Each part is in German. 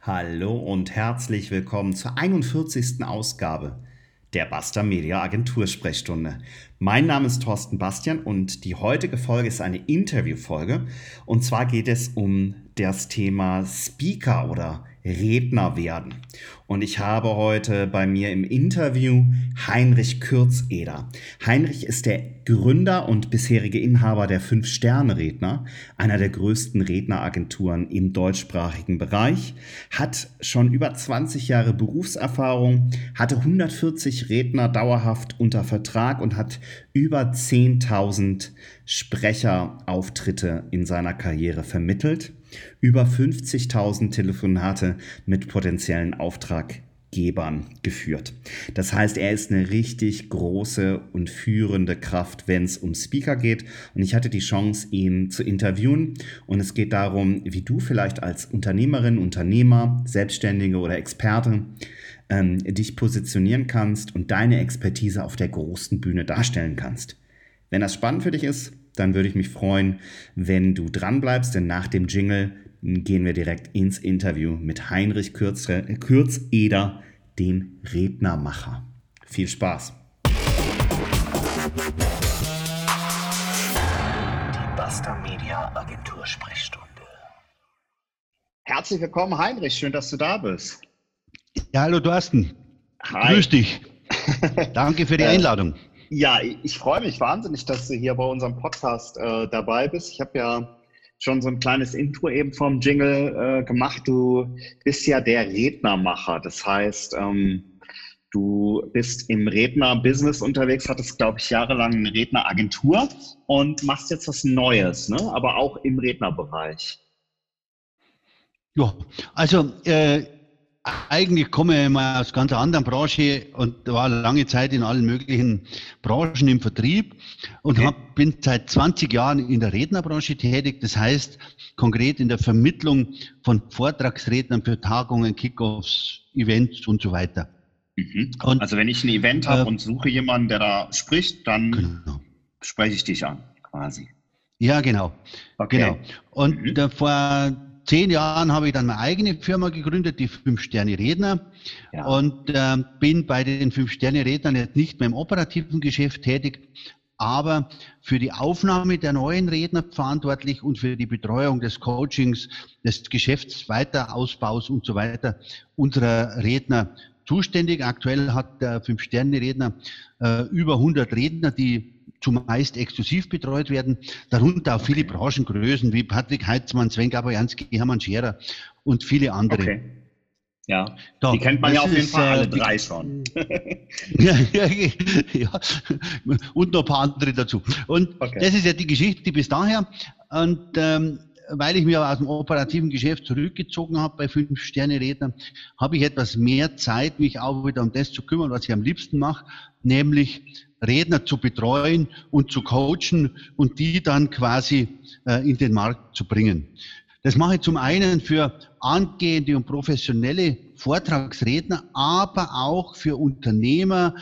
Hallo und herzlich willkommen zur 41. Ausgabe der Basta Media Agentur Sprechstunde. Mein Name ist Thorsten Bastian und die heutige Folge ist eine Interviewfolge. Und zwar geht es um das Thema Speaker oder Redner werden. Und ich habe heute bei mir im Interview Heinrich Kürzeder. Heinrich ist der Gründer und bisherige Inhaber der Fünf-Sterne-Redner, einer der größten Redneragenturen im deutschsprachigen Bereich, hat schon über 20 Jahre Berufserfahrung, hatte 140 Redner dauerhaft unter Vertrag und hat über 10.000 Sprecherauftritte in seiner Karriere vermittelt über 50.000 Telefonate mit potenziellen Auftraggebern geführt. Das heißt, er ist eine richtig große und führende Kraft, wenn es um Speaker geht. Und ich hatte die Chance, ihn zu interviewen. Und es geht darum, wie du vielleicht als Unternehmerin, Unternehmer, Selbstständige oder Experte ähm, dich positionieren kannst und deine Expertise auf der großen Bühne darstellen kannst. Wenn das spannend für dich ist, dann würde ich mich freuen, wenn du dran bleibst, denn nach dem Jingle gehen wir direkt ins Interview mit Heinrich Kürzeder, Kürzeder, den Rednermacher. Viel Spaß! Die Basta Media Agentur Sprechstunde. Herzlich willkommen, Heinrich. Schön, dass du da bist. Ja, hallo Thorsten. Hi. Grüß dich. Danke für die äh, Einladung. Ja, ich freue mich wahnsinnig, dass du hier bei unserem Podcast äh, dabei bist. Ich habe ja schon so ein kleines Intro eben vom Jingle äh, gemacht. Du bist ja der Rednermacher. Das heißt, ähm, du bist im Redner-Business unterwegs, hattest, glaube ich, jahrelang eine Redneragentur und machst jetzt was Neues, ne? aber auch im Rednerbereich. Ja, also äh, eigentlich komme ich mal aus ganz einer anderen Branche und war lange Zeit in allen möglichen Branchen im Vertrieb und okay. hab, bin seit 20 Jahren in der Rednerbranche tätig. Das heißt konkret in der Vermittlung von Vortragsrednern für Tagungen, Kickoffs, Events und so weiter. Mhm. Und, also wenn ich ein Event habe äh, und suche jemanden, der da spricht, dann genau. spreche ich dich an, quasi. Ja, genau. Okay. Genau. Und mhm. äh, vor zehn Jahren habe ich dann meine eigene Firma gegründet, die Fünf-Sterne-Redner. Ja. Und äh, bin bei den Fünf-Sterne-Rednern jetzt nicht mehr im operativen Geschäft tätig, aber für die Aufnahme der neuen Redner verantwortlich und für die Betreuung des Coachings, des Geschäftsweiterausbaus und so weiter unserer Redner zuständig. Aktuell hat der Fünf-Sterne-Redner äh, über 100 Redner, die zumeist exklusiv betreut werden, darunter auch okay. viele Branchengrößen wie Patrick Heitzmann, Sven Gabajanski, Hermann Scherer und viele andere. Okay. Ja, da, die kennt man ja auf jeden Fall alle äh, drei schon. ja, ja, ja, und noch ein paar andere dazu. Und okay. das ist ja die Geschichte bis daher. Und ähm, weil ich mich aber aus dem operativen Geschäft zurückgezogen habe bei Fünf-Sterne-Rednern, habe ich etwas mehr Zeit, mich auch wieder um das zu kümmern, was ich am liebsten mache, nämlich Redner zu betreuen und zu coachen und die dann quasi äh, in den Markt zu bringen. Das mache ich zum einen für angehende und professionelle Vortragsredner, aber auch für Unternehmer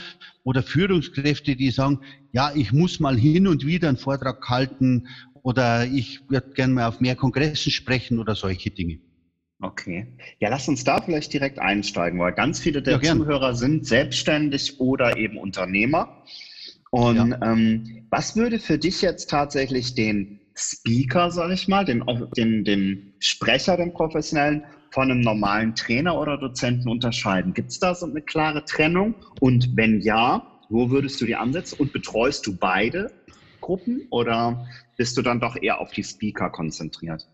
oder Führungskräfte, die sagen, ja, ich muss mal hin und wieder einen Vortrag halten oder ich würde gerne mal auf mehr Kongressen sprechen oder solche Dinge. Okay. Ja, lass uns da vielleicht direkt einsteigen, weil ganz viele der ja, Zuhörer sind selbstständig oder eben Unternehmer. Und ja. ähm, was würde für dich jetzt tatsächlich den Speaker, sag ich mal, den, den, den Sprecher, den professionellen, von einem normalen Trainer oder Dozenten unterscheiden? Gibt es da so eine klare Trennung? Und wenn ja, wo würdest du die ansetzen? Und betreust du beide Gruppen oder bist du dann doch eher auf die Speaker konzentriert?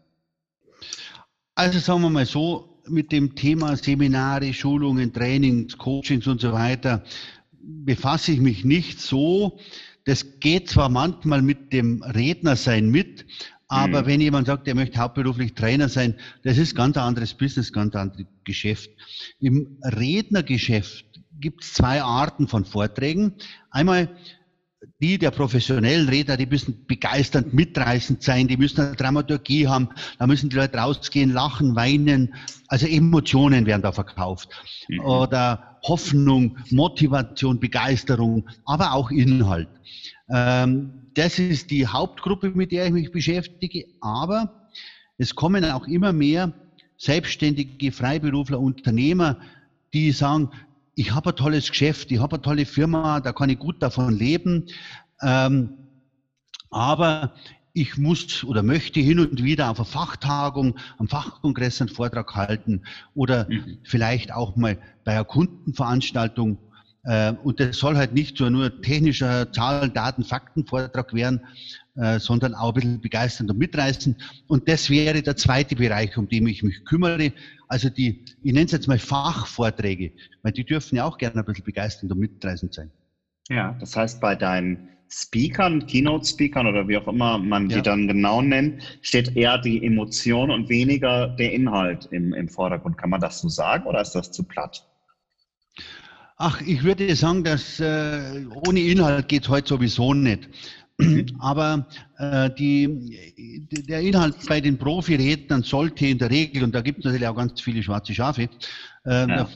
Also sagen wir mal so, mit dem Thema Seminare, Schulungen, Trainings, Coachings und so weiter befasse ich mich nicht so. Das geht zwar manchmal mit dem Rednersein mit, aber mhm. wenn jemand sagt, er möchte hauptberuflich Trainer sein, das ist ganz anderes Business, ganz anderes Geschäft. Im Rednergeschäft gibt es zwei Arten von Vorträgen. Einmal die der professionellen Redner, die müssen begeisternd, mitreißend sein, die müssen eine Dramaturgie haben, da müssen die Leute rausgehen, lachen, weinen, also Emotionen werden da verkauft. Mhm. Oder Hoffnung, Motivation, Begeisterung, aber auch Inhalt. Ähm, das ist die Hauptgruppe, mit der ich mich beschäftige, aber es kommen auch immer mehr Selbstständige, Freiberufler, Unternehmer, die sagen, ich habe ein tolles Geschäft, ich habe eine tolle Firma, da kann ich gut davon leben. Ähm, aber ich muss oder möchte hin und wieder auf einer Fachtagung, am Fachkongress einen Vortrag halten oder mhm. vielleicht auch mal bei einer Kundenveranstaltung. Äh, und das soll halt nicht so nur technischer Zahlen, Daten, Fakten Vortrag werden, äh, sondern auch ein bisschen begeisternd und mitreißen. Und das wäre der zweite Bereich, um den ich mich kümmere. Also die, ich nenne es jetzt mal Fachvorträge, weil die dürfen ja auch gerne ein bisschen begeisternd und mitreißend sein. Ja, das heißt, bei deinen Speakern, Keynote-Speakern oder wie auch immer man ja. die dann genau nennt, steht eher die Emotion und weniger der Inhalt im, im Vordergrund. Kann man das so sagen oder ist das zu platt? Ach, ich würde sagen, dass äh, ohne Inhalt geht es heute sowieso nicht. Aber äh, die, der Inhalt bei den Profirednern sollte in der Regel, und da gibt es natürlich auch ganz viele schwarze Schafe, äh, ja.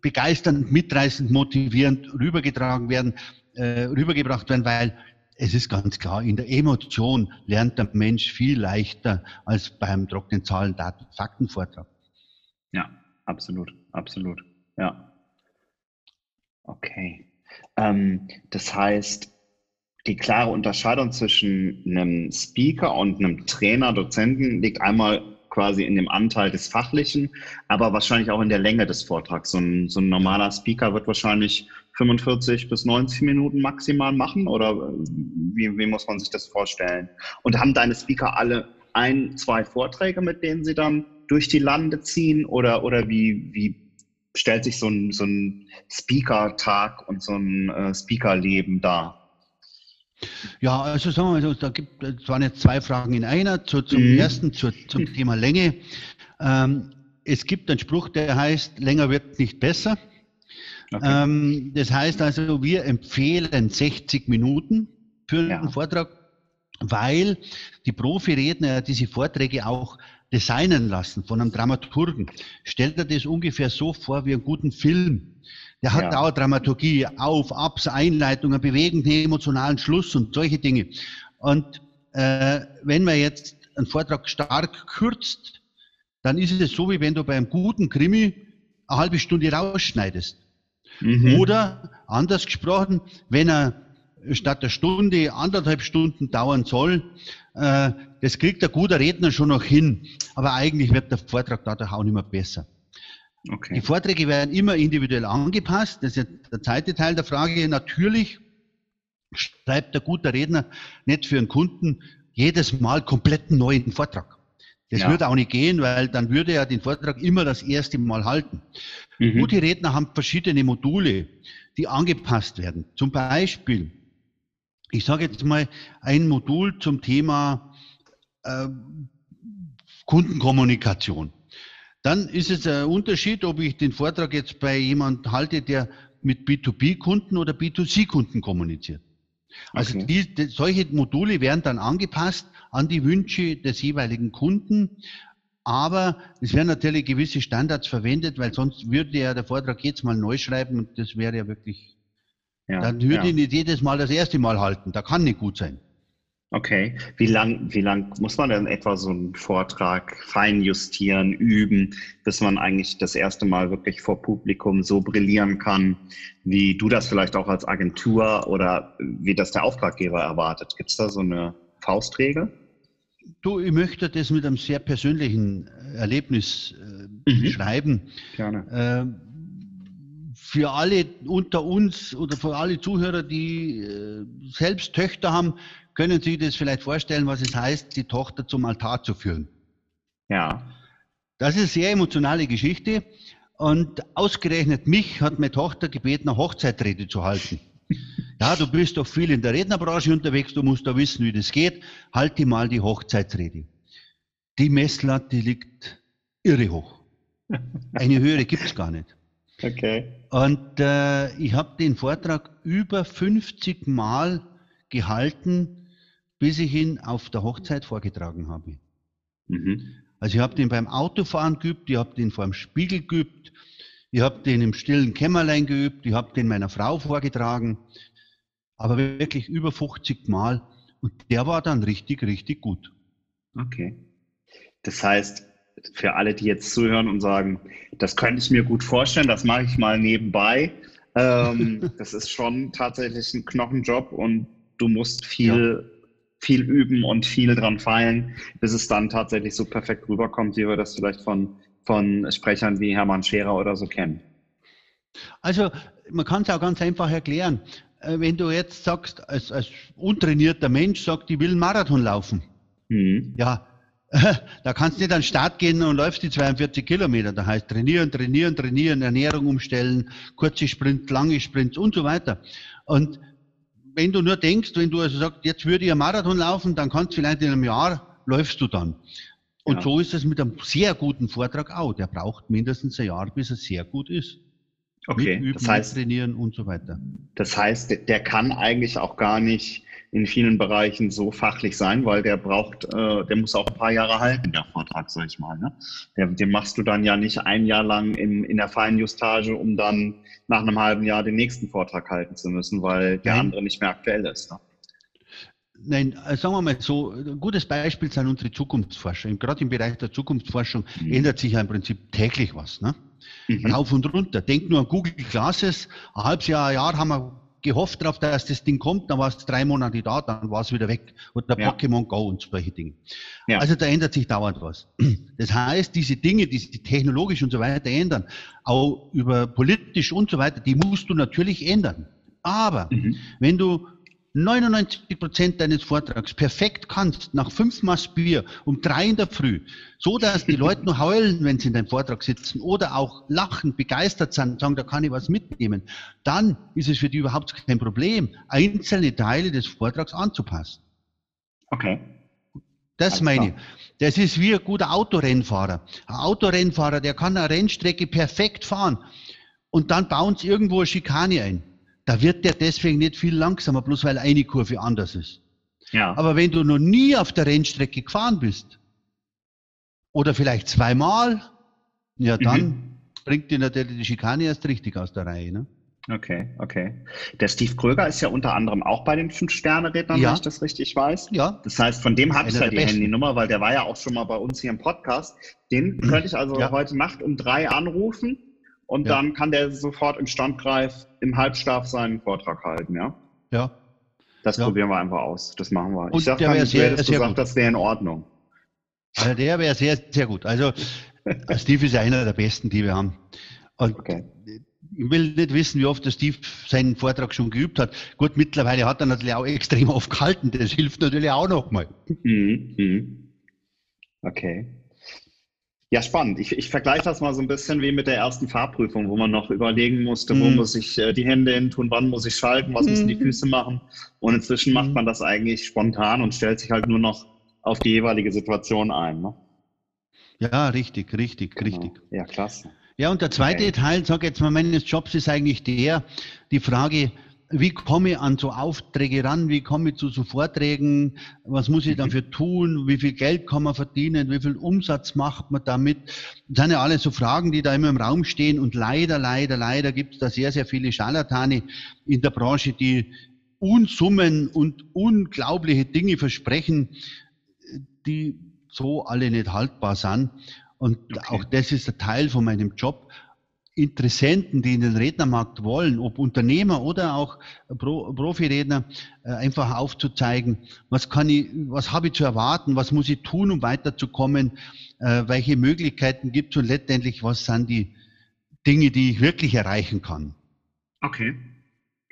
begeisternd, mitreißend, motivierend rübergetragen werden äh, rübergebracht werden, weil es ist ganz klar, in der Emotion lernt der Mensch viel leichter als beim trockenen Zahlen, Daten, Faktenvortrag. Ja, absolut, absolut. Ja. Okay. Ähm, das heißt, die klare Unterscheidung zwischen einem Speaker und einem Trainer, Dozenten liegt einmal quasi in dem Anteil des Fachlichen, aber wahrscheinlich auch in der Länge des Vortrags. So ein, so ein normaler Speaker wird wahrscheinlich 45 bis 90 Minuten maximal machen oder wie, wie muss man sich das vorstellen? Und haben deine Speaker alle ein, zwei Vorträge, mit denen sie dann durch die Lande ziehen oder, oder wie, wie stellt sich so ein, so ein Speaker-Tag und so ein äh, Speaker-Leben dar? Ja, also sagen wir mal so, da gibt es waren jetzt zwei Fragen in einer. Zu, zum mhm. ersten zu, zum Thema Länge. Ähm, es gibt einen Spruch, der heißt, länger wird nicht besser. Okay. Ähm, das heißt also, wir empfehlen 60 Minuten für ja. einen Vortrag, weil die Profiredner diese Vorträge auch designen lassen von einem Dramaturgen. Stellt er das ungefähr so vor wie einen guten Film. Der hat ja. auch Dramaturgie, Auf, Abs, Einleitungen, bewegenden emotionalen Schluss und solche Dinge. Und äh, wenn man jetzt einen Vortrag stark kürzt, dann ist es so, wie wenn du bei einem guten Krimi eine halbe Stunde rausschneidest. Mhm. Oder anders gesprochen, wenn er statt der Stunde anderthalb Stunden dauern soll, äh, das kriegt der gute Redner schon noch hin. Aber eigentlich wird der Vortrag dadurch auch nicht mehr besser. Okay. Die Vorträge werden immer individuell angepasst. Das ist der zweite Teil der Frage. Natürlich schreibt der gute Redner nicht für einen Kunden jedes Mal komplett einen neuen Vortrag. Das ja. würde auch nicht gehen, weil dann würde er den Vortrag immer das erste Mal halten. Mhm. Gute Redner haben verschiedene Module, die angepasst werden. Zum Beispiel, ich sage jetzt mal ein Modul zum Thema äh, Kundenkommunikation. Dann ist es ein Unterschied, ob ich den Vortrag jetzt bei jemand halte, der mit B2B-Kunden oder B2C-Kunden kommuniziert. Also okay. die, die, solche Module werden dann angepasst an die Wünsche des jeweiligen Kunden. Aber es werden natürlich gewisse Standards verwendet, weil sonst würde ja der Vortrag jetzt mal neu schreiben und das wäre ja wirklich, ja, dann würde ja. ich nicht jedes Mal das erste Mal halten. Da kann nicht gut sein. Okay. Wie lang, wie lang muss man denn etwa so einen Vortrag fein justieren, üben, bis man eigentlich das erste Mal wirklich vor Publikum so brillieren kann, wie du das vielleicht auch als Agentur oder wie das der Auftraggeber erwartet? Gibt es da so eine Faustregel? Du, ich möchte das mit einem sehr persönlichen Erlebnis äh, mhm. beschreiben. Gerne. Äh, für alle unter uns oder für alle Zuhörer, die äh, selbst Töchter haben, können Sie sich das vielleicht vorstellen, was es heißt, die Tochter zum Altar zu führen? Ja. Das ist eine sehr emotionale Geschichte. Und ausgerechnet mich hat meine Tochter gebeten, eine Hochzeitrede zu halten. Ja, du bist doch viel in der Rednerbranche unterwegs, du musst da wissen, wie das geht. Halte mal die Hochzeitsrede. Die Messlatte liegt irre hoch. Eine höhere gibt es gar nicht. Okay. Und äh, ich habe den Vortrag über 50 Mal gehalten, bis ich ihn auf der Hochzeit vorgetragen habe. Mhm. Also ich habe den beim Autofahren geübt, ich habe den vor dem Spiegel geübt, ich habe den im stillen Kämmerlein geübt, ich habe den meiner Frau vorgetragen, aber wirklich über 50 Mal und der war dann richtig, richtig gut. Okay. Das heißt, für alle, die jetzt zuhören und sagen, das könnte ich mir gut vorstellen, das mache ich mal nebenbei. Ähm, das ist schon tatsächlich ein Knochenjob und du musst viel, ja. Viel üben und viel dran feilen, bis es dann tatsächlich so perfekt rüberkommt, wie wir das vielleicht von, von Sprechern wie Hermann Scherer oder so kennen. Also man kann es auch ganz einfach erklären. Äh, wenn du jetzt sagst, als, als untrainierter Mensch sagt, ich will einen Marathon laufen. Mhm. Ja, da kannst du nicht an den Start gehen und läufst die 42 Kilometer. Da heißt trainieren, trainieren, trainieren, Ernährung umstellen, kurze Sprints, lange Sprints und so weiter. Und wenn du nur denkst, wenn du also sagst, jetzt würde ich einen Marathon laufen, dann kannst du vielleicht in einem Jahr läufst du dann. Und ja. so ist es mit einem sehr guten Vortrag auch. Der braucht mindestens ein Jahr, bis er sehr gut ist. Okay, üben, das heißt, trainieren und so weiter. Das heißt, der kann eigentlich auch gar nicht in vielen Bereichen so fachlich sein, weil der braucht, äh, der muss auch ein paar Jahre halten, der Vortrag, sag ich mal. Ne? Den, den machst du dann ja nicht ein Jahr lang in, in der Feinjustage, um dann nach einem halben Jahr den nächsten Vortrag halten zu müssen, weil der Nein. andere nicht mehr aktuell ist. Ne? Nein, äh, sagen wir mal so, ein gutes Beispiel sind unsere Zukunftsforschung. Gerade im Bereich der Zukunftsforschung mhm. ändert sich ja im Prinzip täglich was. Ne? Mhm. Rauf und runter. Denk nur an Google Classes. Ein halbes Jahr, ein Jahr haben wir gehofft darauf, dass das Ding kommt, dann war es drei Monate da, dann war es wieder weg. Oder ja. Pokémon Go und solche Dinge. Ja. Also da ändert sich dauernd was. Das heißt, diese Dinge, die sich technologisch und so weiter ändern, auch über politisch und so weiter, die musst du natürlich ändern. Aber mhm. wenn du 99 Prozent deines Vortrags perfekt kannst, nach fünf Maß Bier um drei in der Früh, so dass die Leute nur heulen, wenn sie in deinem Vortrag sitzen oder auch lachen, begeistert sind, sagen, da kann ich was mitnehmen, dann ist es für die überhaupt kein Problem, einzelne Teile des Vortrags anzupassen. Okay. Das Alles meine ich. Das ist wie ein guter Autorennfahrer. Ein Autorennfahrer, der kann eine Rennstrecke perfekt fahren und dann bauen sie irgendwo eine Schikane ein da wird der deswegen nicht viel langsamer, bloß weil eine Kurve anders ist. Ja. Aber wenn du noch nie auf der Rennstrecke gefahren bist, oder vielleicht zweimal, ja dann mhm. bringt dir natürlich die Schikane erst richtig aus der Reihe. Ne? Okay, okay. Der Steve Kröger ist ja unter anderem auch bei den Fünf-Sterne-Rednern, ja. wenn ich das richtig weiß. Ja. Das heißt, von dem habe ich ja die besten. Handynummer, weil der war ja auch schon mal bei uns hier im Podcast. Den könnte ich also ja. heute Nacht um drei anrufen und ja. dann kann der sofort im Standgreif im Halbschlaf seinen Vortrag halten, ja? Ja. Das ja. probieren wir einfach aus. Das machen wir. Und ich sag du sehr, hättest gesagt, das wäre in Ordnung. Also der wäre sehr, sehr gut. Also Steve ist einer der besten, die wir haben. Und okay. Ich will nicht wissen, wie oft der Steve seinen Vortrag schon geübt hat. Gut, mittlerweile hat er natürlich auch extrem oft gehalten. Das hilft natürlich auch nochmal. Mhm. Mhm. Okay. Ja, spannend. Ich, ich vergleiche das mal so ein bisschen wie mit der ersten Fahrprüfung, wo man noch überlegen musste, wo mhm. muss ich äh, die Hände hin tun, wann muss ich schalten, was mhm. müssen die mhm. Füße machen. Und inzwischen macht mhm. man das eigentlich spontan und stellt sich halt nur noch auf die jeweilige Situation ein. Ne? Ja, richtig, richtig, genau. richtig. Ja, klasse. Ja, und der zweite okay. Teil, sag jetzt mal, meines Jobs ist eigentlich der, die Frage, wie komme ich an so Aufträge ran, wie komme ich zu so Vorträgen, was muss ich dafür tun, wie viel Geld kann man verdienen, wie viel Umsatz macht man damit. Das sind ja alles so Fragen, die da immer im Raum stehen und leider, leider, leider gibt es da sehr, sehr viele Scharlatane in der Branche, die Unsummen und unglaubliche Dinge versprechen, die so alle nicht haltbar sind. Und okay. auch das ist ein Teil von meinem Job, Interessenten, die in den Rednermarkt wollen, ob Unternehmer oder auch Pro, Profiredner, äh, einfach aufzuzeigen, was kann ich, was habe ich zu erwarten, was muss ich tun, um weiterzukommen, äh, welche Möglichkeiten gibt es und letztendlich, was sind die Dinge, die ich wirklich erreichen kann. Okay.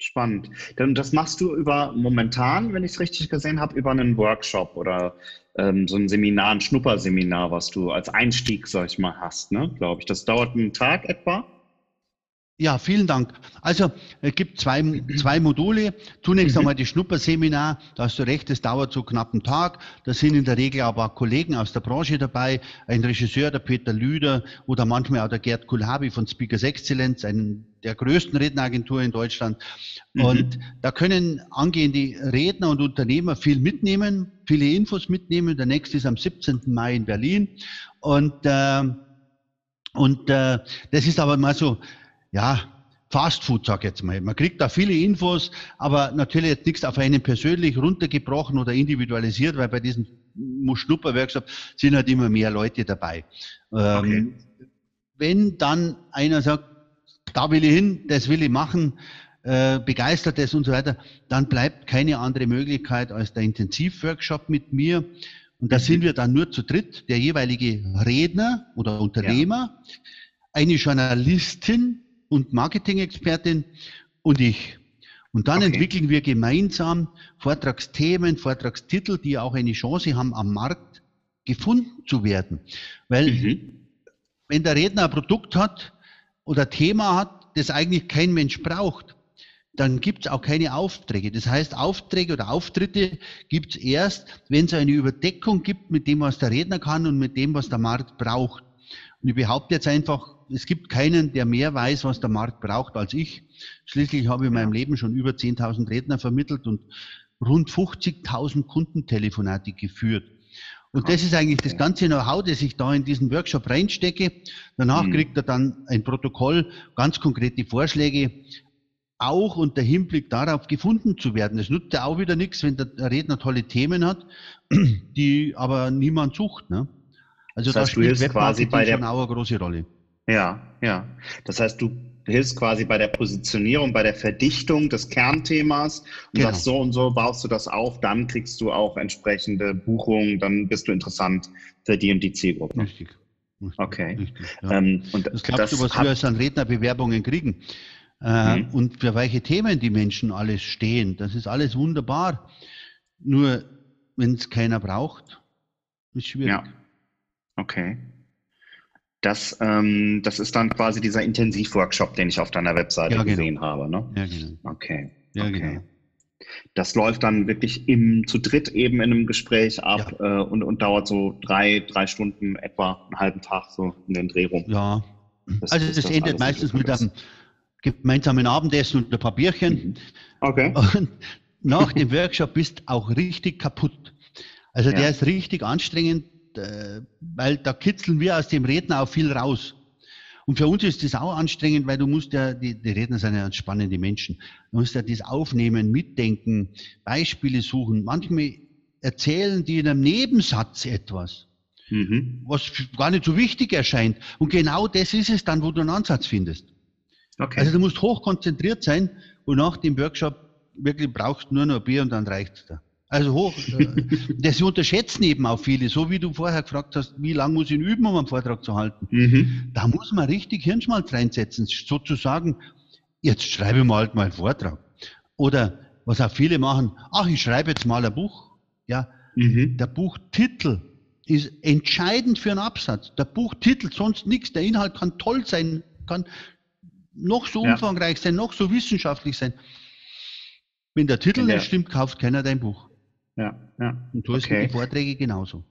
Spannend. Denn das machst du über momentan, wenn ich es richtig gesehen habe, über einen Workshop oder ähm, so ein Seminar, ein Schnupperseminar, was du als Einstieg, sag ich mal, hast, ne? Glaube ich. Das dauert einen Tag etwa. Ja, vielen Dank. Also es gibt zwei, zwei Module. Zunächst mhm. einmal die Schnupperseminar, da hast du recht, es dauert so knapp einen Tag. Da sind in der Regel aber auch Kollegen aus der Branche dabei, ein Regisseur, der Peter Lüder oder manchmal auch der Gerd Kulhabi von Speakers Excellence, einen der größten Redneragentur in Deutschland. Mhm. Und da können angehende Redner und Unternehmer viel mitnehmen, viele Infos mitnehmen. Der nächste ist am 17. Mai in Berlin. Und, äh, und äh, das ist aber mal so, ja, Fast Food, sag ich jetzt mal. Man kriegt da viele Infos, aber natürlich jetzt nichts auf einen persönlich runtergebrochen oder individualisiert, weil bei diesem Schnupperworkshop sind halt immer mehr Leute dabei. Ähm, okay. Wenn dann einer sagt, da will ich hin, das will ich machen, äh, begeistert ist und so weiter, dann bleibt keine andere Möglichkeit als der Intensivworkshop mit mir. Und da mhm. sind wir dann nur zu dritt, der jeweilige Redner oder Unternehmer, ja. eine Journalistin und Marketing-Expertin und ich. Und dann okay. entwickeln wir gemeinsam Vortragsthemen, Vortragstitel, die auch eine Chance haben, am Markt gefunden zu werden. Weil mhm. wenn der Redner ein Produkt hat oder Thema hat, das eigentlich kein Mensch braucht, dann gibt es auch keine Aufträge. Das heißt, Aufträge oder Auftritte gibt es erst, wenn es eine Überdeckung gibt mit dem, was der Redner kann und mit dem, was der Markt braucht. Und ich behaupte jetzt einfach, es gibt keinen, der mehr weiß, was der Markt braucht als ich. Schließlich habe ich in meinem Leben schon über 10.000 Redner vermittelt und rund 50.000 Kundentelefonate geführt. Und das ist eigentlich das ganze Know-how, das ich da in diesen Workshop reinstecke. Danach mhm. kriegt er dann ein Protokoll, ganz konkrete Vorschläge, auch unter Hinblick darauf gefunden zu werden. Es nutzt ja auch wieder nichts, wenn der Redner tolle Themen hat, die aber niemand sucht. Ne? Also das heißt, da spielt quasi bei der, schon auch eine große Rolle. Ja, ja. Das heißt, du hilfst quasi bei der Positionierung, bei der Verdichtung des Kernthemas und genau. sagst, so und so baust du das auf, dann kriegst du auch entsprechende Buchungen, dann bist du interessant für die und die Zielgruppe. Richtig. richtig okay. Richtig, ja. ähm, und das glaubst das du, was wir als an Rednerbewerbungen kriegen? Äh, mhm. Und für welche Themen die Menschen alles stehen. Das ist alles wunderbar. Nur wenn es keiner braucht, ist schwierig. Ja. Okay. Das, ähm, das ist dann quasi dieser Intensivworkshop, den ich auf deiner Webseite ja, genau. gesehen habe. Ne? Ja, genau. Okay. Ja, okay. genau. Das läuft dann wirklich im, zu dritt eben in einem Gespräch ab ja. äh, und, und dauert so drei, drei Stunden, etwa einen halben Tag so in den Dreh rum. Ja. Das, also das, das endet meistens mit einem, gemeinsamen Abendessen und ein paar Bierchen. Mhm. Okay. Und nach dem Workshop bist auch richtig kaputt. Also ja. der ist richtig anstrengend, äh, weil da kitzeln wir aus dem Redner auch viel raus. Und für uns ist das auch anstrengend, weil du musst ja, die, die Redner sind ja spannende Menschen, du musst ja das aufnehmen, mitdenken, Beispiele suchen. Manchmal erzählen die in einem Nebensatz etwas, mhm. was gar nicht so wichtig erscheint. Und genau das ist es dann, wo du einen Ansatz findest. Okay. Also du musst hochkonzentriert sein und nach dem Workshop wirklich brauchst du nur noch Bier und dann reicht es da. Also hoch. Äh, das unterschätzen eben auch viele, so wie du vorher gefragt hast, wie lange muss ich üben, um einen Vortrag zu halten. Mhm. Da muss man richtig Hirnschmalz reinsetzen, sozusagen, jetzt schreibe ich mal halt mal einen Vortrag. Oder was auch viele machen, ach, ich schreibe jetzt mal ein Buch. Ja, mhm. der Buchtitel ist entscheidend für einen Absatz. Der Buchtitel, sonst nichts. Der Inhalt kann toll sein, kann noch so ja. umfangreich sein, noch so wissenschaftlich sein. Wenn der Titel nicht stimmt, kauft keiner dein Buch. Ja, ja. Und du hast okay. die Vorträge genauso.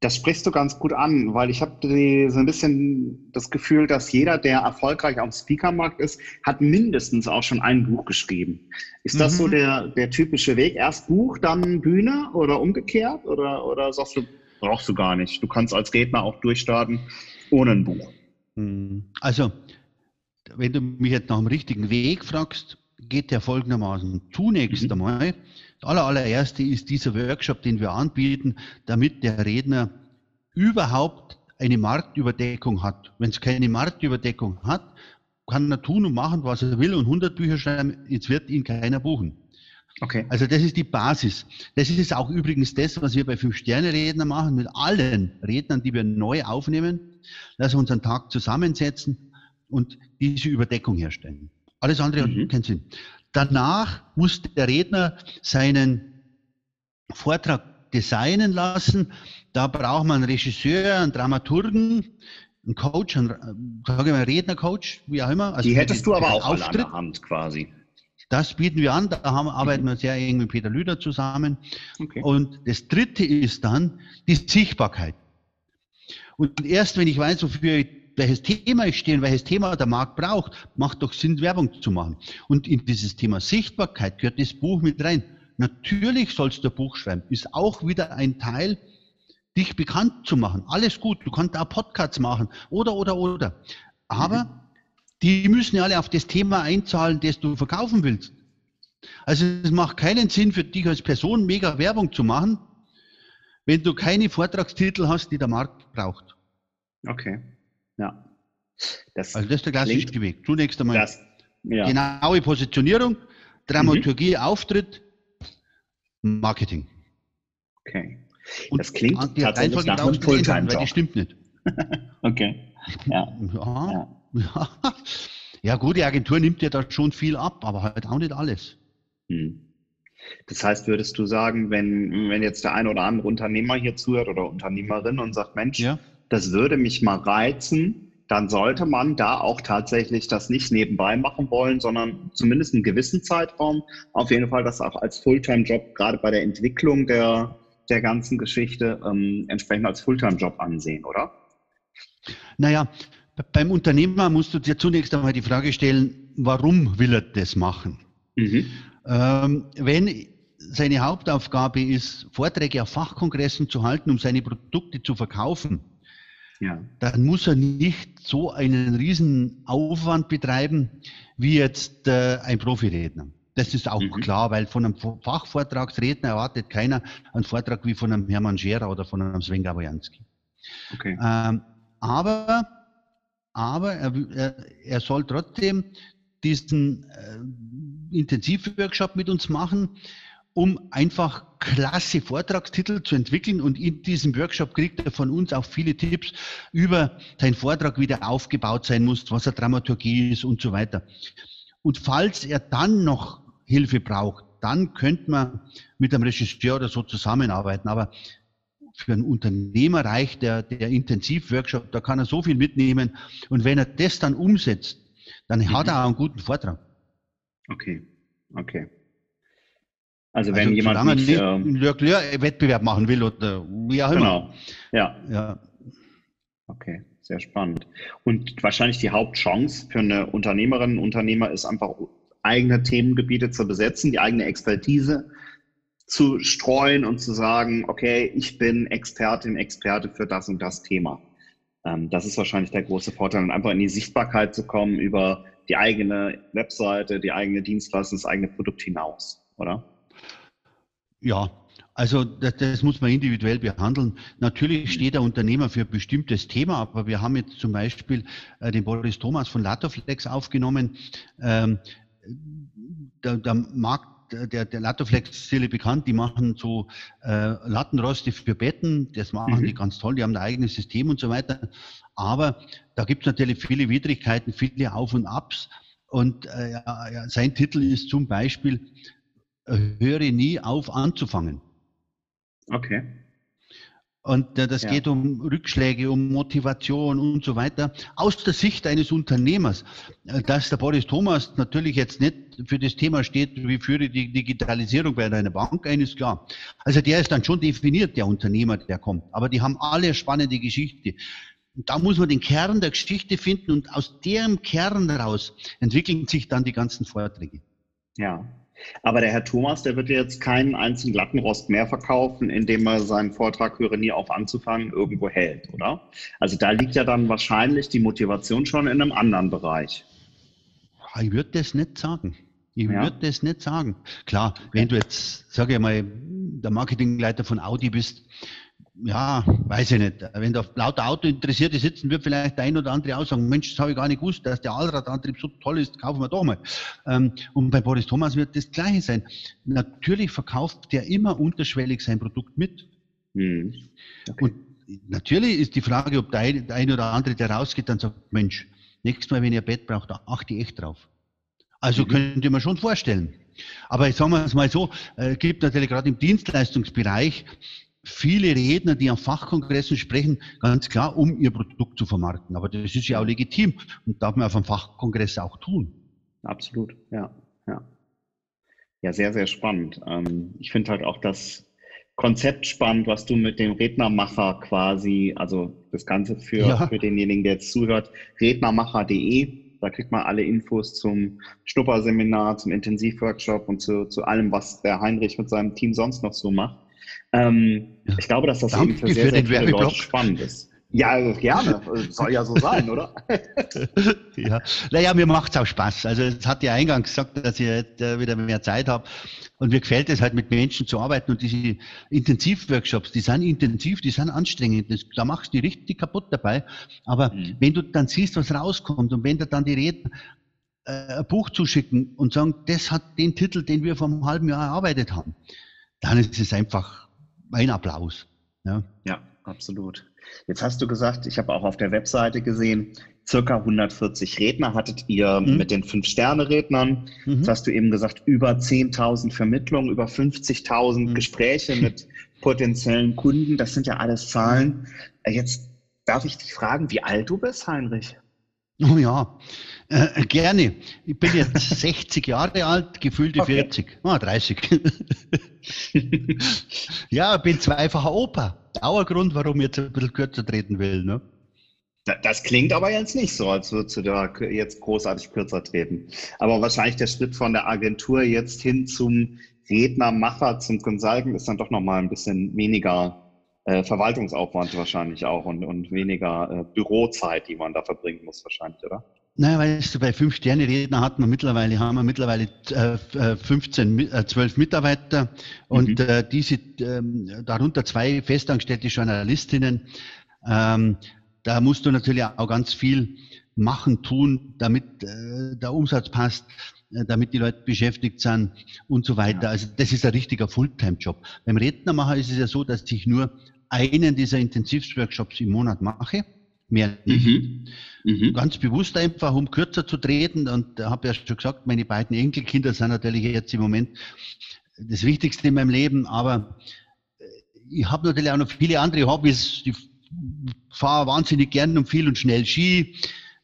Das sprichst du ganz gut an, weil ich habe so ein bisschen das Gefühl, dass jeder, der erfolgreich am Speakermarkt ist, hat mindestens auch schon ein Buch geschrieben. Ist das mhm. so der, der typische Weg? Erst Buch, dann Bühne oder umgekehrt? Oder, oder sagst du, brauchst du gar nicht? Du kannst als Redner auch durchstarten ohne ein Buch. Mhm. Also wenn du mich jetzt nach dem richtigen Weg fragst, geht der folgendermaßen. Zunächst mhm. einmal, das allererste ist dieser Workshop, den wir anbieten, damit der Redner überhaupt eine Marktüberdeckung hat. Wenn es keine Marktüberdeckung hat, kann er tun und machen, was er will und 100 Bücher schreiben, jetzt wird ihn keiner buchen. Okay. Also das ist die Basis. Das ist auch übrigens das, was wir bei Fünf-Sterne-Redner machen, mit allen Rednern, die wir neu aufnehmen, dass wir uns einen Tag zusammensetzen und diese Überdeckung herstellen. Alles andere mhm. hat keinen Sinn. Danach muss der Redner seinen Vortrag designen lassen. Da braucht man einen Regisseur, einen Dramaturgen, einen Coach, einen, sage ich mal, Rednercoach, wie auch immer. Also die hättest du aber auch Auftritt. an der Hand quasi. Das bieten wir an, da haben, arbeiten mhm. wir sehr eng mit Peter Lüder zusammen. Okay. Und das dritte ist dann die Sichtbarkeit. Und erst wenn ich weiß, wofür ich welches Thema ich stehe und welches Thema der Markt braucht, macht doch Sinn, Werbung zu machen. Und in dieses Thema Sichtbarkeit gehört das Buch mit rein. Natürlich sollst du ein Buch schreiben, ist auch wieder ein Teil, dich bekannt zu machen. Alles gut, du kannst auch Podcasts machen oder, oder, oder. Aber mhm. die müssen ja alle auf das Thema einzahlen, das du verkaufen willst. Also es macht keinen Sinn für dich als Person mega Werbung zu machen, wenn du keine Vortragstitel hast, die der Markt braucht. Okay, ja. Das also das ist der klassische Weg. Zunächst einmal das, ja. genaue Positionierung, Dramaturgie, mhm. Auftritt, Marketing. Okay. Und das klingt tatsächlich nach einem Fulltime-Job. Weil die stimmt nicht. okay. Ja. Ja. ja. ja. gut, die Agentur nimmt dir da schon viel ab, aber halt auch nicht alles. Hm. Das heißt, würdest du sagen, wenn, wenn jetzt der eine oder andere Unternehmer hier zuhört oder Unternehmerin und sagt, Mensch, ja. Das würde mich mal reizen, dann sollte man da auch tatsächlich das nicht nebenbei machen wollen, sondern zumindest einen gewissen Zeitraum auf jeden Fall das auch als Fulltime-Job, gerade bei der Entwicklung der, der ganzen Geschichte, ähm, entsprechend als Fulltime-Job ansehen, oder? Naja, beim Unternehmer musst du dir zunächst einmal die Frage stellen, warum will er das machen? Mhm. Ähm, wenn seine Hauptaufgabe ist, Vorträge auf Fachkongressen zu halten, um seine Produkte zu verkaufen, ja. dann muss er nicht so einen riesen Aufwand betreiben wie jetzt äh, ein Profiredner. Das ist auch mhm. klar, weil von einem Fachvortragsredner erwartet keiner einen Vortrag wie von einem Hermann Scherer oder von einem Sven Gabojanski. Okay. Ähm, aber aber er, er, er soll trotzdem diesen äh, Intensivworkshop mit uns machen, um einfach klasse Vortragstitel zu entwickeln. Und in diesem Workshop kriegt er von uns auch viele Tipps über seinen Vortrag, wie der aufgebaut sein muss, was eine Dramaturgie ist und so weiter. Und falls er dann noch Hilfe braucht, dann könnte man mit einem Regisseur oder so zusammenarbeiten. Aber für einen Unternehmer reicht der, der Intensivworkshop, da kann er so viel mitnehmen. Und wenn er das dann umsetzt, dann mhm. hat er auch einen guten Vortrag. Okay, okay. Also wenn also, jemand nicht, nicht einen Leclerc-Wettbewerb machen will oder wie auch immer. Genau, ja. ja. Okay, sehr spannend. Und wahrscheinlich die Hauptchance für eine Unternehmerin, Unternehmer ist einfach eigene Themengebiete zu besetzen, die eigene Expertise zu streuen und zu sagen, okay, ich bin Expertin, Experte für das und das Thema. Ähm, das ist wahrscheinlich der große Vorteil, und einfach in die Sichtbarkeit zu kommen über die eigene Webseite, die eigene Dienstleistung, das eigene Produkt hinaus, oder? Ja, also das, das, muss man individuell behandeln. Natürlich mhm. steht der Unternehmer für ein bestimmtes Thema, aber wir haben jetzt zum Beispiel äh, den Boris Thomas von Latoflex aufgenommen. Ähm, der, der Markt der, der Latoflex ist sicherlich bekannt, die machen so äh, Lattenroste für Betten, das machen mhm. die ganz toll, die haben ein eigenes System und so weiter. Aber da gibt es natürlich viele Widrigkeiten, viele Auf und Abs. Und äh, ja, sein Titel ist zum Beispiel, höre nie auf anzufangen. Okay. Und äh, das ja. geht um Rückschläge, um Motivation und so weiter. Aus der Sicht eines Unternehmers, äh, dass der Boris Thomas natürlich jetzt nicht für das Thema steht, wie führe die Digitalisierung bei einer Bank ein, ist klar. Also der ist dann schon definiert, der Unternehmer, der kommt. Aber die haben alle spannende Geschichte. Und da muss man den Kern der Geschichte finden und aus dem Kern heraus entwickeln sich dann die ganzen Vorträge. Ja, aber der Herr Thomas, der wird jetzt keinen einzigen Lattenrost mehr verkaufen, indem er seinen Vortrag Höre nie auf anzufangen irgendwo hält, oder? Also da liegt ja dann wahrscheinlich die Motivation schon in einem anderen Bereich. Ich würde das nicht sagen. Ich ja. würde das nicht sagen. Klar, wenn du jetzt, sage ich mal, der Marketingleiter von Audi bist, ja, weiß ich nicht. Wenn da lauter Autointeressierte sitzen, wird vielleicht der ein oder andere auch sagen, Mensch, das habe ich gar nicht gewusst, dass der Allradantrieb so toll ist, kaufen wir doch mal. Ähm, und bei Boris Thomas wird das Gleiche sein. Natürlich verkauft der immer unterschwellig sein Produkt mit. Mhm. Okay. Und natürlich ist die Frage, ob der ein oder andere, der rausgeht, dann sagt, Mensch, nächstes Mal, wenn ihr Bett braucht, da achte ich echt drauf. Also mhm. könnt ihr mir schon vorstellen. Aber ich sage es mal so, äh, gibt natürlich gerade im Dienstleistungsbereich viele Redner, die an Fachkongressen sprechen, ganz klar, um ihr Produkt zu vermarkten. Aber das ist ja auch legitim und darf man auf einem Fachkongress auch tun. Absolut, ja, ja. Ja, sehr, sehr spannend. Ähm, ich finde halt auch das Konzept spannend, was du mit dem Rednermacher quasi, also das Ganze für, ja. für denjenigen, der jetzt zuhört, rednermacher.de. Da kriegt man alle Infos zum Schnupperseminar, zum Intensivworkshop und zu, zu allem, was der Heinrich mit seinem Team sonst noch so macht. Ähm, ja. Ich glaube, dass das Danke eben für sehr, sehr viele Leute spannend ist. Ja, gerne. Soll ja so sein, oder? ja. Naja, mir macht es auch Spaß. Also es hat ja eingangs gesagt, dass ich jetzt äh, wieder mehr Zeit habe. Und mir gefällt es halt mit Menschen zu arbeiten und diese Intensivworkshops, die sind intensiv, die sind anstrengend. Das, da machst du die richtig kaputt dabei. Aber mhm. wenn du dann siehst, was rauskommt und wenn da dann die Redner äh, ein Buch zuschicken und sagen, das hat den Titel, den wir vor einem halben Jahr erarbeitet haben, dann ist es einfach ein Applaus. Ja, ja absolut. Jetzt hast du gesagt, ich habe auch auf der Webseite gesehen, circa 140 Redner hattet ihr mhm. mit den Fünf-Sterne-Rednern. Mhm. Jetzt hast du eben gesagt, über 10.000 Vermittlungen, über 50.000 mhm. Gespräche mit potenziellen Kunden. Das sind ja alles Zahlen. Äh, jetzt darf ich dich fragen, wie alt du bist, Heinrich? Oh ja, äh, gerne. Ich bin jetzt 60 Jahre alt, gefühlte okay. 40. Ah, 30. ja, bin zweifacher Opa. Dauergrund, warum ich jetzt ein bisschen kürzer treten will. Ne? Das klingt aber jetzt nicht so, als würdest du da jetzt großartig kürzer treten. Aber wahrscheinlich der Schritt von der Agentur jetzt hin zum Rednermacher, zum Consultant ist dann doch nochmal ein bisschen weniger äh, Verwaltungsaufwand wahrscheinlich auch und, und weniger äh, Bürozeit, die man da verbringen muss wahrscheinlich, oder? Naja, weißt du, bei fünf Sterne Redner hat man mittlerweile, haben wir mittlerweile äh, 15, äh, 12 Mitarbeiter und mhm. äh, diese, äh, darunter zwei festangestellte Journalistinnen. Ähm, da musst du natürlich auch ganz viel machen, tun, damit äh, der Umsatz passt, äh, damit die Leute beschäftigt sind und so weiter. Ja. Also das ist ein richtiger Fulltime-Job. Beim Rednermacher ist es ja so, dass ich nur einen dieser Intensivworkshops im Monat mache, mehr nicht. Mhm. Mhm. Ganz bewusst einfach, um kürzer zu treten. Und da habe ich ja schon gesagt, meine beiden Enkelkinder sind natürlich jetzt im Moment das Wichtigste in meinem Leben, aber äh, ich habe natürlich auch noch viele andere Hobbys. Ich fahre wahnsinnig gern und viel und schnell Ski.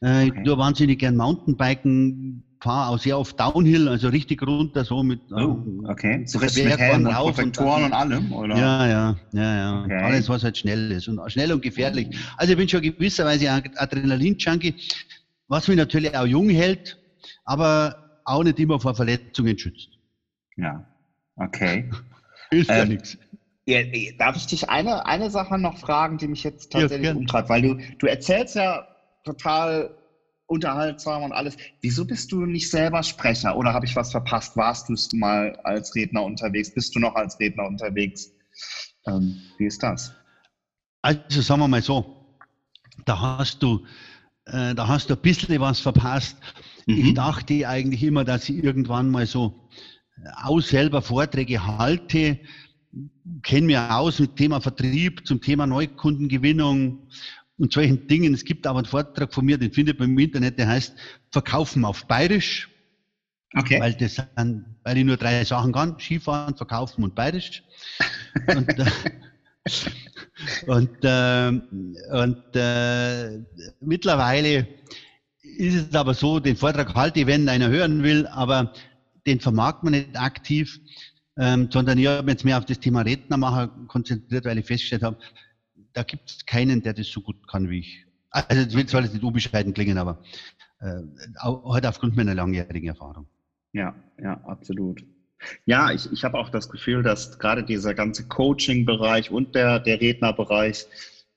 Äh, ich tue wahnsinnig gern Mountainbiken, fahre auch sehr oft Downhill, also richtig runter, so mit oh, okay. so mit Helm und Protektoren und, und, allem, oder? Ja, ja, ja, ja. Okay. Alles, was halt schnell ist und schnell und gefährlich. Oh. Also ich bin schon gewisserweise ein Adrenalin-Junkie, was mich natürlich auch jung hält, aber auch nicht immer vor Verletzungen schützt. Ja, okay. Hilft ähm, ja nichts. Ja, darf ich dich eine, eine Sache noch fragen, die mich jetzt tatsächlich ja, umtreibt? Weil du, du erzählst ja total unterhaltsam und alles. Wieso bist du nicht selber Sprecher oder habe ich was verpasst? Warst du mal als Redner unterwegs? Bist du noch als Redner unterwegs? Ähm, wie ist das? Also sagen wir mal so, da hast du, äh, da hast du ein bisschen was verpasst. Mhm. Ich dachte eigentlich immer, dass ich irgendwann mal so äh, aus selber Vorträge halte, kenne mich aus mit Thema Vertrieb, zum Thema Neukundengewinnung und solchen Dingen. Es gibt aber einen Vortrag von mir, den findet man im Internet, der heißt Verkaufen auf Bayerisch. Okay. Weil, das sind, weil ich nur drei Sachen kann, Skifahren, Verkaufen und Bayerisch. und, äh, und, äh, und äh, mittlerweile ist es aber so, den Vortrag halte ich, wenn einer hören will, aber den vermarkt man nicht aktiv, ähm, sondern ich habe mich jetzt mehr auf das Thema Rednermacher konzentriert, weil ich festgestellt habe, da gibt es keinen, der das so gut kann wie ich. Also das soll jetzt nicht unbescheiden klingen, aber äh, auch, halt aufgrund meiner langjährigen Erfahrung. Ja, ja, absolut. Ja, ich, ich habe auch das Gefühl, dass gerade dieser ganze Coaching-Bereich und der, der Rednerbereich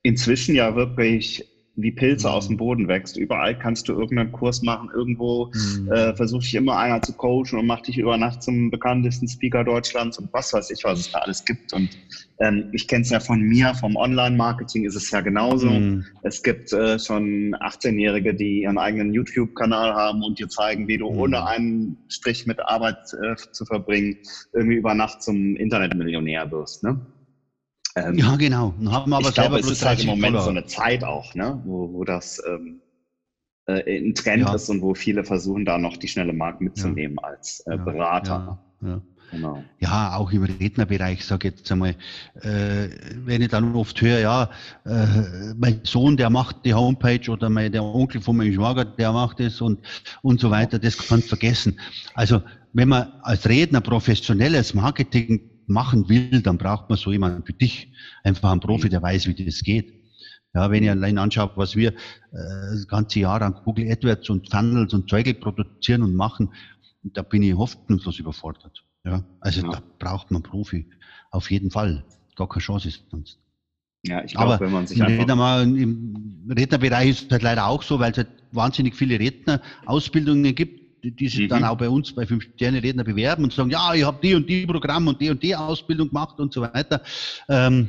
inzwischen ja wirklich wie Pilze mhm. aus dem Boden wächst. Überall kannst du irgendeinen Kurs machen. Irgendwo mhm. äh, versuche ich immer einer zu coachen und mache dich über Nacht zum bekanntesten Speaker Deutschlands und was weiß ich, was es da alles gibt. Und ähm, ich kenne es ja von mir, vom Online-Marketing ist es ja genauso. Mhm. Es gibt äh, schon 18-Jährige, die ihren eigenen YouTube-Kanal haben und dir zeigen, wie du mhm. ohne einen Strich mit Arbeit äh, zu verbringen, irgendwie über Nacht zum Internetmillionär wirst. Ne? Ähm, ja, genau. Haben aber ich glaube, es ist halt im Moment Follower. so eine Zeit auch, ne? wo, wo das ähm, äh, ein Trend ja. ist und wo viele versuchen, da noch die schnelle Markt mitzunehmen ja. als äh, Berater. Ja. Genau. Ja, auch im Rednerbereich, sage ich jetzt einmal, äh, wenn ich dann oft höre, ja, äh, mein Sohn, der macht die Homepage oder mein, der Onkel von meinem Schwager, der macht es und, und so weiter, das kannst du vergessen. Also, wenn man als Redner professionelles Marketing machen will, dann braucht man so jemanden wie dich. Einfach einen Profi, der weiß, wie das geht. Ja, wenn ich allein anschaue, was wir äh, das ganze Jahr an Google AdWords und Funnels und Zeugel produzieren und machen, da bin ich hoffnungslos überfordert. Ja, also ja. da braucht man Profi. Auf jeden Fall. Gar keine Chance ist sonst. Ja, ich glaube, wenn man sich einfach... Redner, Im Rednerbereich ist es halt leider auch so, weil es halt wahnsinnig viele Rednerausbildungen gibt, die sich mhm. dann auch bei uns bei Fünf-Sterne-Redner bewerben und sagen, ja, ich habe die und die Programm und die und die Ausbildung gemacht und so weiter. Ähm,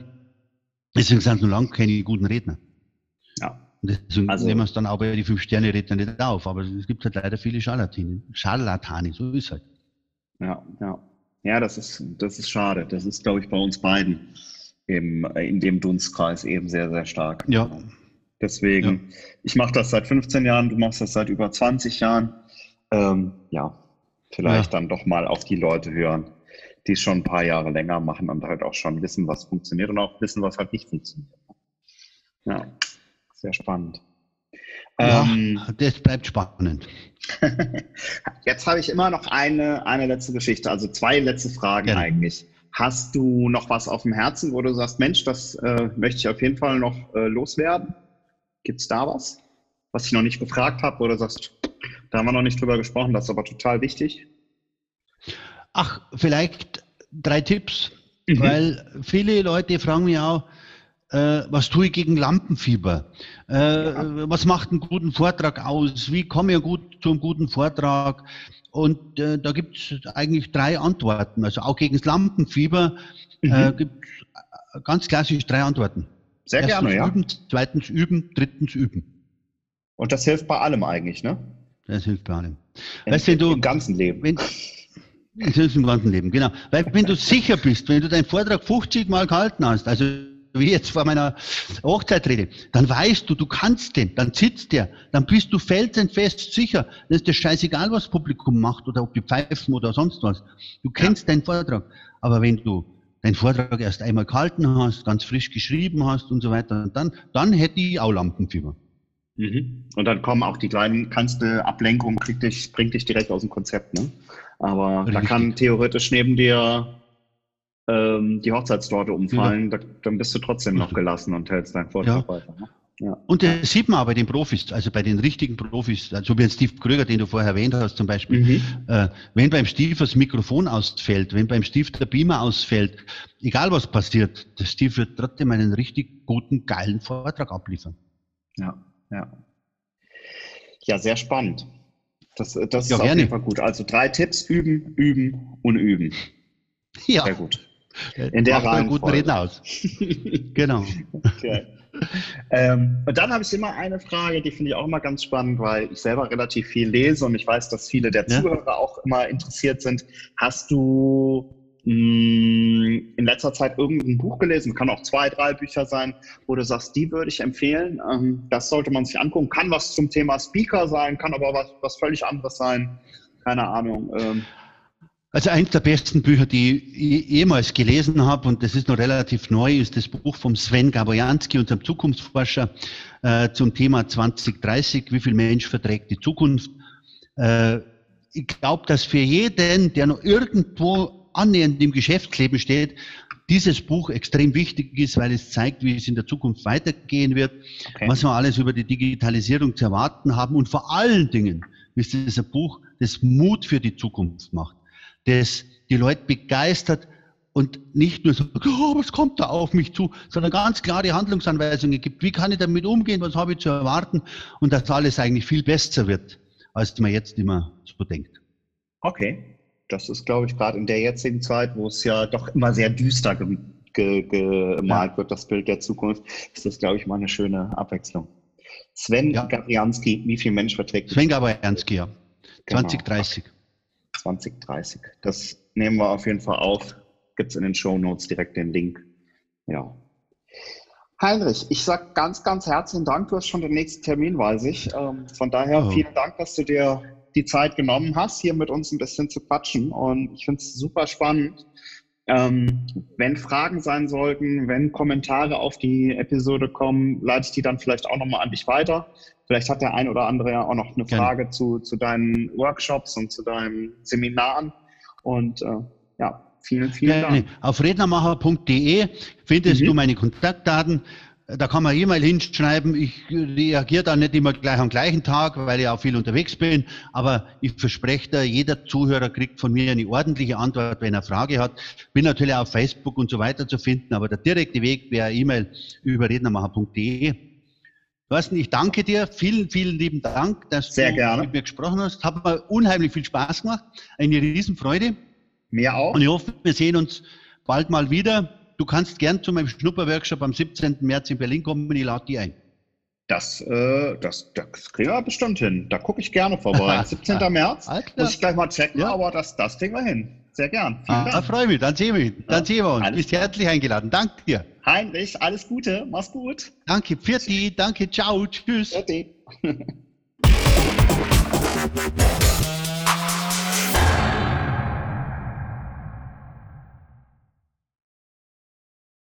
deswegen sind nur lang keine guten Redner. Ja. Und deswegen also, nehmen wir es dann auch bei den Fünf-Sterne-Rednern nicht auf. Aber es gibt halt leider viele Scharlatane. Scharlatane, so ist es halt. Ja, ja. Ja, das ist, das ist schade. Das ist, glaube ich, bei uns beiden im, in dem Dunstkreis eben sehr, sehr stark. Ja. Deswegen, ja. ich mache das seit 15 Jahren, du machst das seit über 20 Jahren. Ähm, ja, vielleicht ja. dann doch mal auf die Leute hören, die es schon ein paar Jahre länger machen und halt auch schon wissen, was funktioniert und auch wissen, was halt nicht funktioniert. Ja, sehr spannend. Ja, ähm, das bleibt spannend. Jetzt habe ich immer noch eine, eine letzte Geschichte, also zwei letzte Fragen ja. eigentlich. Hast du noch was auf dem Herzen, wo du sagst, Mensch, das äh, möchte ich auf jeden Fall noch äh, loswerden? Gibt es da was, was ich noch nicht gefragt habe oder sagst, da haben wir noch nicht drüber gesprochen, das ist aber total wichtig? Ach, vielleicht drei Tipps, mhm. weil viele Leute fragen mich auch, äh, was tue ich gegen Lampenfieber? Äh, ja. Was macht einen guten Vortrag aus? Wie komme ich gut zu einem guten Vortrag? Und äh, da gibt es eigentlich drei Antworten. Also auch gegen das Lampenfieber äh, mhm. gibt es ganz klassisch drei Antworten. Sehr Erstens gerne, ja. Üben, zweitens üben, drittens üben. Und das hilft bei allem eigentlich, ne? Das hilft bei allem. In, weißt, wenn du, Im ganzen Leben. Wenn, das hilft im ganzen Leben, genau. Weil wenn du sicher bist, wenn du deinen Vortrag 50 Mal gehalten hast, also wie jetzt vor meiner Hochzeitrede, dann weißt du, du kannst den, dann sitzt der, dann bist du felsenfest sicher. Dann ist dir scheißegal, was das Publikum macht oder ob die pfeifen oder sonst was. Du kennst ja. deinen Vortrag. Aber wenn du deinen Vortrag erst einmal gehalten hast, ganz frisch geschrieben hast und so weiter, dann, dann hätte ich auch Lampenfieber. Mhm. Und dann kommen auch die kleinen, kannst du Ablenkung, dich, bringt dich direkt aus dem Konzept, ne? Aber Richtig. da kann theoretisch neben dir ähm, die Hochzeitstorte umfallen, ja. da, dann bist du trotzdem noch gelassen und hältst deinen Vortrag ja. weiter. Ne? Ja. Und das sieht man auch bei den Profis, also bei den richtigen Profis, also wie Steve Kröger, den du vorher erwähnt hast zum Beispiel. Mhm. Äh, wenn beim Steve das Mikrofon ausfällt, wenn beim Steve der Beamer ausfällt, egal was passiert, der Steve wird trotzdem einen richtig guten, geilen Vortrag abliefern. Ja, ja. Ja, sehr spannend. Das, das ja, ist auf jeden Fall gut. Also drei Tipps, üben, üben und üben. Ja. Sehr gut. In der Reihenfolge. guten Reden aus. genau. Okay. Ähm, und dann habe ich immer eine Frage, die finde ich auch immer ganz spannend, weil ich selber relativ viel lese und ich weiß, dass viele der Zuhörer ja. auch immer interessiert sind. Hast du in letzter Zeit irgendein Buch gelesen? Kann auch zwei, drei Bücher sein, wo du sagst, die würde ich empfehlen. Ähm, das sollte man sich angucken. Kann was zum Thema Speaker sein, kann aber was, was völlig anderes sein. Keine Ahnung. Ähm, also eins der besten Bücher, die ich jemals gelesen habe, und das ist noch relativ neu, ist das Buch vom Sven Gabojanski, unserem Zukunftsforscher, äh, zum Thema 2030, wie viel Mensch verträgt die Zukunft. Äh, ich glaube, dass für jeden, der noch irgendwo annähernd im Geschäftsleben steht, dieses Buch extrem wichtig ist, weil es zeigt, wie es in der Zukunft weitergehen wird, okay. was wir alles über die Digitalisierung zu erwarten haben und vor allen Dingen ist es ein Buch, das Mut für die Zukunft macht das die Leute begeistert und nicht nur so, oh, was kommt da auf mich zu, sondern ganz klare Handlungsanweisungen gibt. Wie kann ich damit umgehen? Was habe ich zu erwarten? Und dass alles eigentlich viel besser wird, als man jetzt immer so denkt. Okay. Das ist, glaube ich, gerade in der jetzigen Zeit, wo es ja doch immer sehr düster ge ge gemalt ja. wird, das Bild der Zukunft, ist das, glaube ich, mal eine schöne Abwechslung. Sven ja. Gabrianski, wie viel Mensch verträgt? Sven Gabrianski, ja. 2030. Genau. 2030. Das nehmen wir auf jeden Fall auf. Gibt es in den Show Notes direkt den Link. Ja. Heinrich, ich sage ganz, ganz herzlichen Dank. Du hast schon den nächsten Termin, weiß ich. Ähm, von daher oh. vielen Dank, dass du dir die Zeit genommen hast, hier mit uns ein bisschen zu quatschen. Und ich finde es super spannend. Ähm, wenn Fragen sein sollten, wenn Kommentare auf die Episode kommen, leite ich die dann vielleicht auch nochmal an dich weiter. Vielleicht hat der ein oder andere ja auch noch eine Frage zu, zu deinen Workshops und zu deinen Seminaren. Und äh, ja, vielen, vielen Dank. Auf rednermacher.de findest mhm. du meine Kontaktdaten. Da kann man E-Mail hinschreiben. Ich reagiere da nicht immer gleich am gleichen Tag, weil ich auch viel unterwegs bin. Aber ich verspreche da, jeder Zuhörer kriegt von mir eine ordentliche Antwort, wenn er Frage hat. Bin natürlich auf Facebook und so weiter zu finden, aber der direkte Weg wäre E-Mail über rednermacher.de. Thorsten, ich danke dir. Vielen, vielen lieben Dank, dass Sehr du gerne. mit mir gesprochen hast. Hat mir unheimlich viel Spaß gemacht. Eine Riesenfreude. Mir auch. Und ich hoffe, wir sehen uns bald mal wieder. Du kannst gern zu meinem Schnupperworkshop am 17. März in Berlin kommen. Ich lade dich ein. Das, äh, das, das kriegen wir bestimmt hin. Da gucke ich gerne vorbei. 17. März. Muss ich gleich mal checken, Ja. aber das, das kriegen wir hin. Sehr gern. Vielen Ah, Dank. freue mich. Dann sehen wir, dann Ja, sehen wir uns. alles Bist herzlich eingeladen. Danke dir. Heinrich, alles Gute. Mach's gut. Danke. Pfirti. Danke. Ciao. Tschüss. Ade.